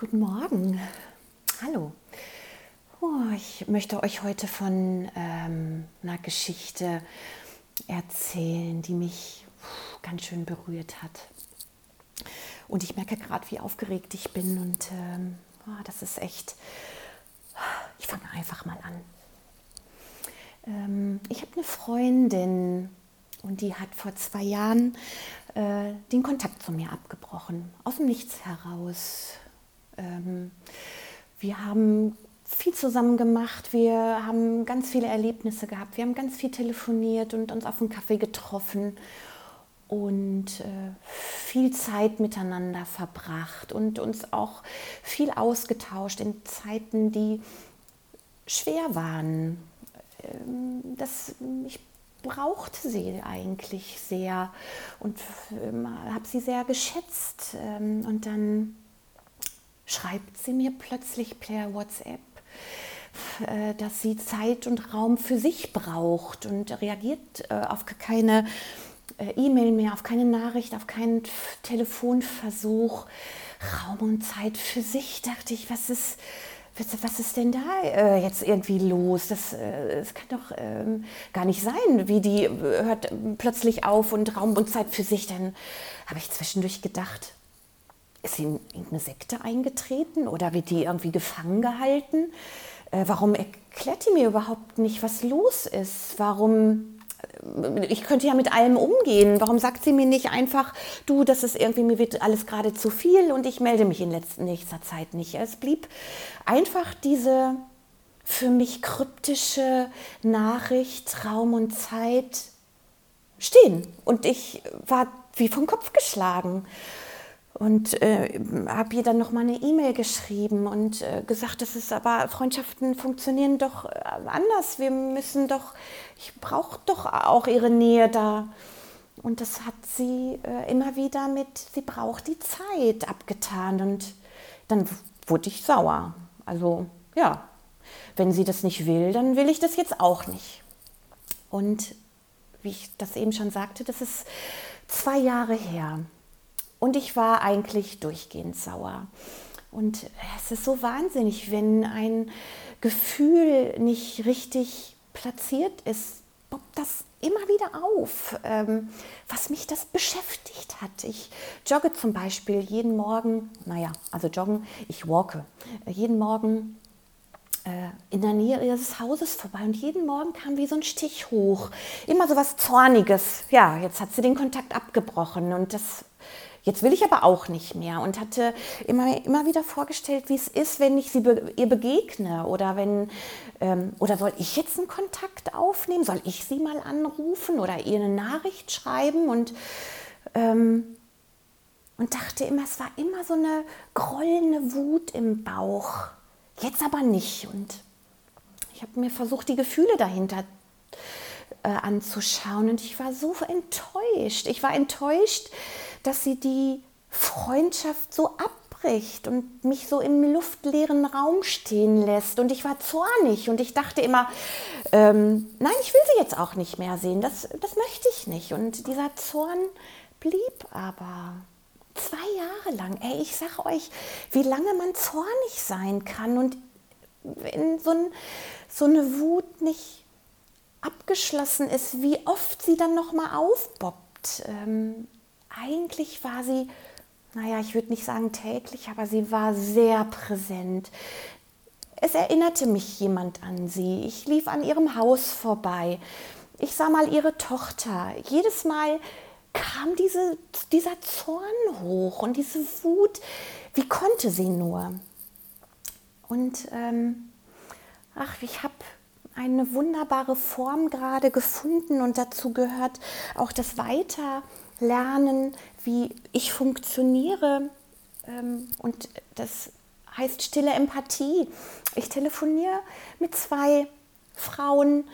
Guten Morgen. Hallo. Oh, ich möchte euch heute von ähm, einer Geschichte erzählen, die mich ganz schön berührt hat. Und ich merke gerade, wie aufgeregt ich bin. Und ähm, oh, das ist echt. Ich fange einfach mal an. Ähm, ich habe eine Freundin und die hat vor zwei Jahren äh, den Kontakt zu mir abgebrochen. Aus dem Nichts heraus. Ähm, wir haben viel zusammen gemacht, wir haben ganz viele Erlebnisse gehabt, wir haben ganz viel telefoniert und uns auf einen Kaffee getroffen und äh, viel Zeit miteinander verbracht und uns auch viel ausgetauscht in Zeiten, die schwer waren. Ähm, das, ich brauchte sie eigentlich sehr und äh, habe sie sehr geschätzt. Ähm, und dann schreibt sie mir plötzlich per WhatsApp, äh, dass sie Zeit und Raum für sich braucht und reagiert äh, auf keine äh, E-Mail mehr, auf keine Nachricht, auf keinen Telefonversuch. Raum und Zeit für sich, dachte ich, was ist, was ist denn da jetzt irgendwie los? Das, das kann doch ähm, gar nicht sein, wie die hört plötzlich auf und Raum und Zeit für sich. Dann habe ich zwischendurch gedacht, ist sie in irgendeine Sekte eingetreten oder wird die irgendwie gefangen gehalten? Äh, warum erklärt die mir überhaupt nicht, was los ist? Warum ich könnte ja mit allem umgehen. Warum sagt sie mir nicht einfach, du, das ist irgendwie, mir wird alles gerade zu viel und ich melde mich in letzter, nächster Zeit nicht. Es blieb einfach diese für mich kryptische Nachricht, Raum und Zeit stehen. Und ich war wie vom Kopf geschlagen und äh, habe ihr dann noch mal eine E-Mail geschrieben und äh, gesagt, das ist aber Freundschaften funktionieren doch äh, anders. Wir müssen doch, ich brauche doch auch ihre Nähe da. Und das hat sie äh, immer wieder mit, sie braucht die Zeit abgetan. Und dann wurde ich sauer. Also ja, wenn sie das nicht will, dann will ich das jetzt auch nicht. Und wie ich das eben schon sagte, das ist zwei Jahre her. Und ich war eigentlich durchgehend sauer. Und es ist so wahnsinnig, wenn ein Gefühl nicht richtig platziert ist, poppt das immer wieder auf, ähm, was mich das beschäftigt hat. Ich jogge zum Beispiel jeden Morgen, naja, also joggen, ich walke, jeden Morgen äh, in der Nähe ihres Hauses vorbei und jeden Morgen kam wie so ein Stich hoch. Immer so was Zorniges. Ja, jetzt hat sie den Kontakt abgebrochen und das Jetzt will ich aber auch nicht mehr und hatte immer, immer wieder vorgestellt, wie es ist, wenn ich sie be ihr begegne oder wenn ähm, oder soll ich jetzt einen Kontakt aufnehmen? Soll ich sie mal anrufen oder ihr eine Nachricht schreiben? Und, ähm, und dachte immer, es war immer so eine grollende Wut im Bauch. Jetzt aber nicht. Und ich habe mir versucht, die Gefühle dahinter äh, anzuschauen. Und ich war so enttäuscht. Ich war enttäuscht, dass sie die Freundschaft so abbricht und mich so im luftleeren Raum stehen lässt. Und ich war zornig und ich dachte immer, ähm, nein, ich will sie jetzt auch nicht mehr sehen. Das, das möchte ich nicht. Und dieser Zorn blieb aber zwei Jahre lang. Ey, ich sag euch, wie lange man zornig sein kann und wenn so, ein, so eine Wut nicht abgeschlossen ist, wie oft sie dann noch mal aufboppt. Ähm, eigentlich war sie, naja, ich würde nicht sagen täglich, aber sie war sehr präsent. Es erinnerte mich jemand an sie. Ich lief an ihrem Haus vorbei. Ich sah mal ihre Tochter. Jedes Mal kam diese, dieser Zorn hoch und diese Wut. Wie konnte sie nur? Und ähm, ach, ich habe eine wunderbare Form gerade gefunden und dazu gehört auch das Weiterlernen, wie ich funktioniere. Ähm, und das heißt stille Empathie. Ich telefoniere mit zwei Frauen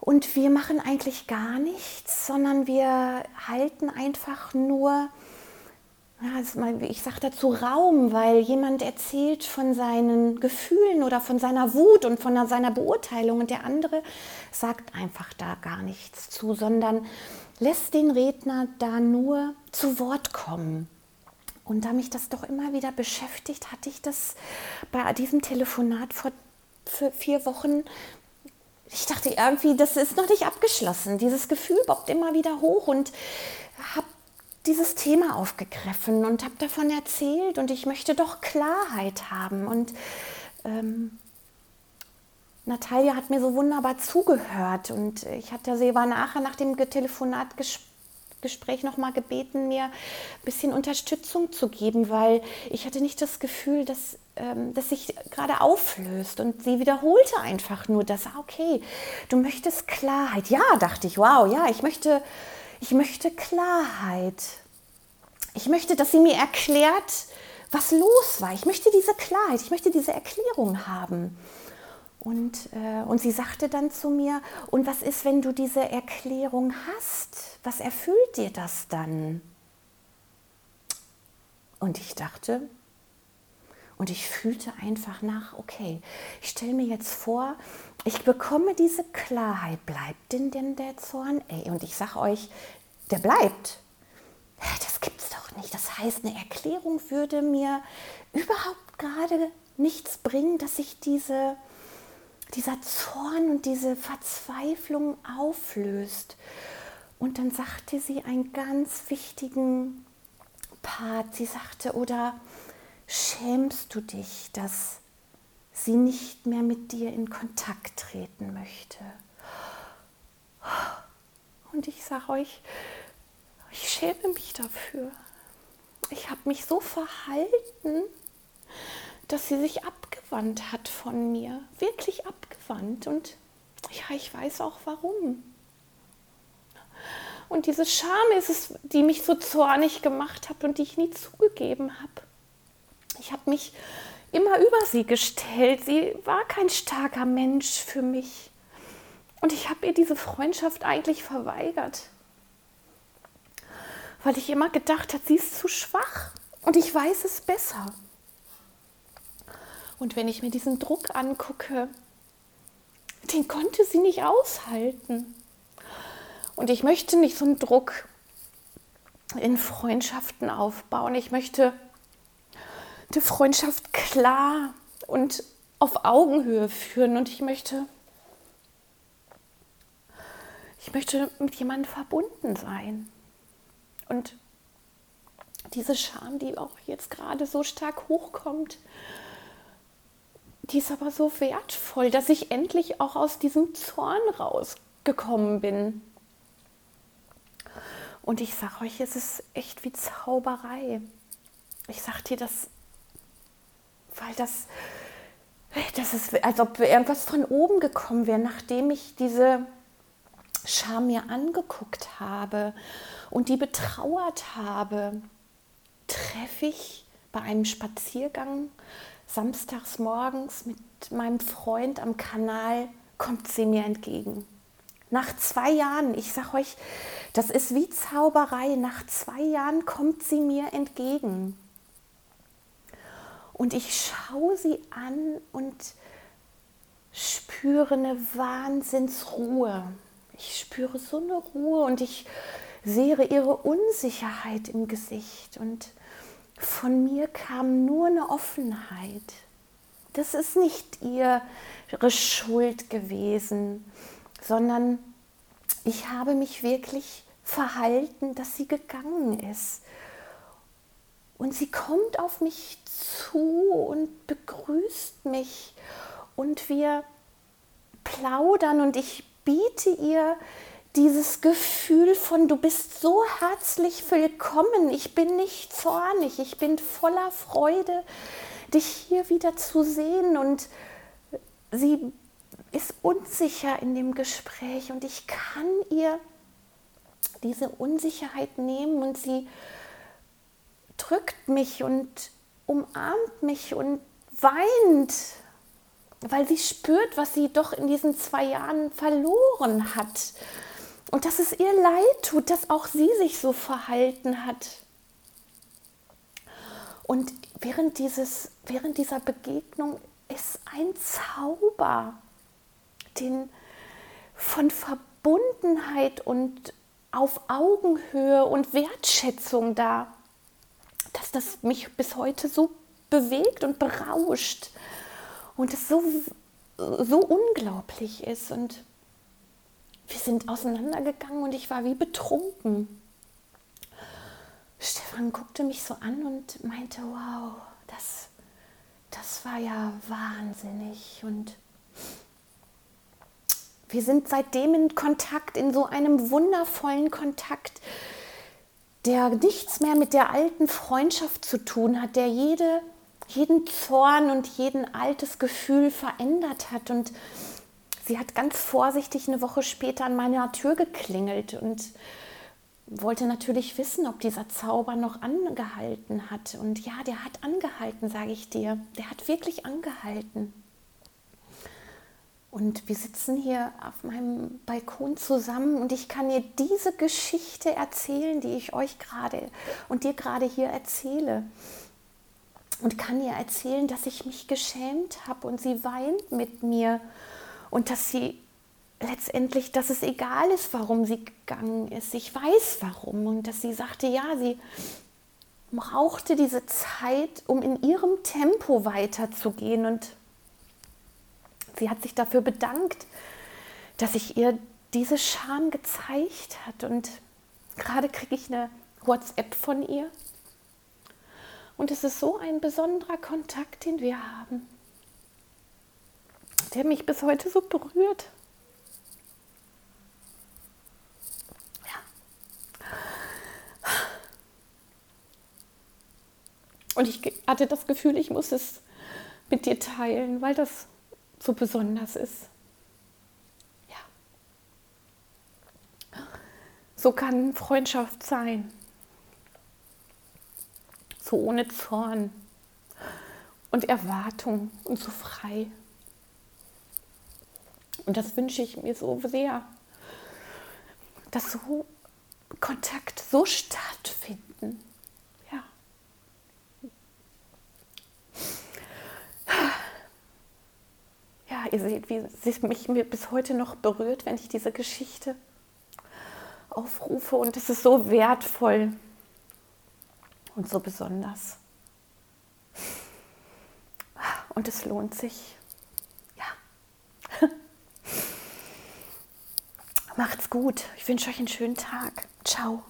und wir machen eigentlich gar nichts, sondern wir halten einfach nur ich sage dazu Raum, weil jemand erzählt von seinen Gefühlen oder von seiner Wut und von seiner Beurteilung und der andere sagt einfach da gar nichts zu, sondern lässt den Redner da nur zu Wort kommen. Und da mich das doch immer wieder beschäftigt, hatte ich das bei diesem Telefonat vor vier Wochen ich dachte irgendwie, das ist noch nicht abgeschlossen. Dieses Gefühl bobbt immer wieder hoch und habe dieses Thema aufgegriffen und habe davon erzählt und ich möchte doch Klarheit haben. Und ähm, Natalia hat mir so wunderbar zugehört und ich hatte sie war nachher nach dem Telefonat gesprochen Gespräch nochmal gebeten, mir ein bisschen Unterstützung zu geben, weil ich hatte nicht das Gefühl, dass, ähm, dass sich gerade auflöst. Und sie wiederholte einfach nur das, ah, okay, du möchtest Klarheit. Ja, dachte ich, wow, ja, ich möchte, ich möchte Klarheit. Ich möchte, dass sie mir erklärt, was los war. Ich möchte diese Klarheit, ich möchte diese Erklärung haben. Und, äh, und sie sagte dann zu mir, und was ist, wenn du diese Erklärung hast? Was erfüllt dir das dann? Und ich dachte, und ich fühlte einfach nach, okay, ich stelle mir jetzt vor, ich bekomme diese Klarheit, bleibt denn denn der Zorn? Ey, und ich sage euch, der bleibt. Das gibt's doch nicht. Das heißt, eine Erklärung würde mir überhaupt gerade nichts bringen, dass ich diese dieser Zorn und diese Verzweiflung auflöst. Und dann sagte sie einen ganz wichtigen Part. Sie sagte, oder schämst du dich, dass sie nicht mehr mit dir in Kontakt treten möchte? Und ich sage euch, ich schäme mich dafür. Ich habe mich so verhalten, dass sie sich abgewandt hat von mir, wirklich abgewandt. Und ja, ich weiß auch warum. Und diese Scham ist es, die mich so zornig gemacht hat und die ich nie zugegeben habe. Ich habe mich immer über sie gestellt. Sie war kein starker Mensch für mich. Und ich habe ihr diese Freundschaft eigentlich verweigert. Weil ich immer gedacht habe, sie ist zu schwach und ich weiß es besser. Und wenn ich mir diesen Druck angucke, den konnte sie nicht aushalten. Und ich möchte nicht so einen Druck in Freundschaften aufbauen. Ich möchte die Freundschaft klar und auf Augenhöhe führen. Und ich möchte, ich möchte mit jemandem verbunden sein. Und diese Scham, die auch jetzt gerade so stark hochkommt, die ist aber so wertvoll, dass ich endlich auch aus diesem Zorn rausgekommen bin. Und ich sage euch, es ist echt wie Zauberei. Ich sage dir das, weil das, das ist, als ob irgendwas von oben gekommen wäre, nachdem ich diese Scham mir angeguckt habe und die betrauert habe, treffe ich bei einem Spaziergang samstags morgens mit meinem Freund am Kanal kommt sie mir entgegen. Nach zwei Jahren, ich sage euch, das ist wie Zauberei, nach zwei Jahren kommt sie mir entgegen. Und ich schaue sie an und spüre eine Wahnsinnsruhe. Ich spüre so eine Ruhe und ich sehe ihre Unsicherheit im Gesicht. Und von mir kam nur eine Offenheit. Das ist nicht ihre Schuld gewesen, sondern ich habe mich wirklich verhalten, dass sie gegangen ist. Und sie kommt auf mich zu und begrüßt mich und wir plaudern und ich biete ihr dieses Gefühl von, du bist so herzlich willkommen, ich bin nicht zornig, ich bin voller Freude, dich hier wieder zu sehen. Und sie ist unsicher in dem Gespräch und ich kann ihr diese Unsicherheit nehmen und sie drückt mich und umarmt mich und weint, weil sie spürt, was sie doch in diesen zwei Jahren verloren hat. Und dass es ihr leid tut, dass auch sie sich so verhalten hat. Und während, dieses, während dieser Begegnung ist ein Zauber, den von Verbundenheit und auf Augenhöhe und Wertschätzung da, dass das mich bis heute so bewegt und berauscht und es so, so unglaublich ist. Und wir sind auseinandergegangen und ich war wie betrunken. Stefan guckte mich so an und meinte, wow, das, das war ja wahnsinnig. Und wir sind seitdem in Kontakt, in so einem wundervollen Kontakt, der nichts mehr mit der alten Freundschaft zu tun hat, der jede, jeden Zorn und jeden altes Gefühl verändert hat. Und sie hat ganz vorsichtig eine Woche später an meiner Tür geklingelt und wollte natürlich wissen, ob dieser Zauber noch angehalten hat. Und ja, der hat angehalten, sage ich dir. Der hat wirklich angehalten. Und wir sitzen hier auf meinem Balkon zusammen und ich kann dir diese Geschichte erzählen, die ich euch gerade und dir gerade hier erzähle. Und kann ihr erzählen, dass ich mich geschämt habe und sie weint mit mir und dass sie letztendlich, dass es egal ist, warum sie gegangen ist. Ich weiß warum. Und dass sie sagte, ja, sie brauchte diese Zeit, um in ihrem Tempo weiterzugehen. Und sie hat sich dafür bedankt, dass ich ihr diese Scham gezeigt hat. Und gerade kriege ich eine WhatsApp von ihr. Und es ist so ein besonderer Kontakt, den wir haben, der mich bis heute so berührt. Und ich hatte das Gefühl, ich muss es mit dir teilen, weil das so besonders ist. Ja. So kann Freundschaft sein. So ohne Zorn und Erwartung und so frei. Und das wünsche ich mir so sehr, dass so Kontakt so stattfinden. ihr seht, wie es mich bis heute noch berührt, wenn ich diese Geschichte aufrufe. Und es ist so wertvoll und so besonders. Und es lohnt sich. Ja. Macht's gut. Ich wünsche euch einen schönen Tag. Ciao.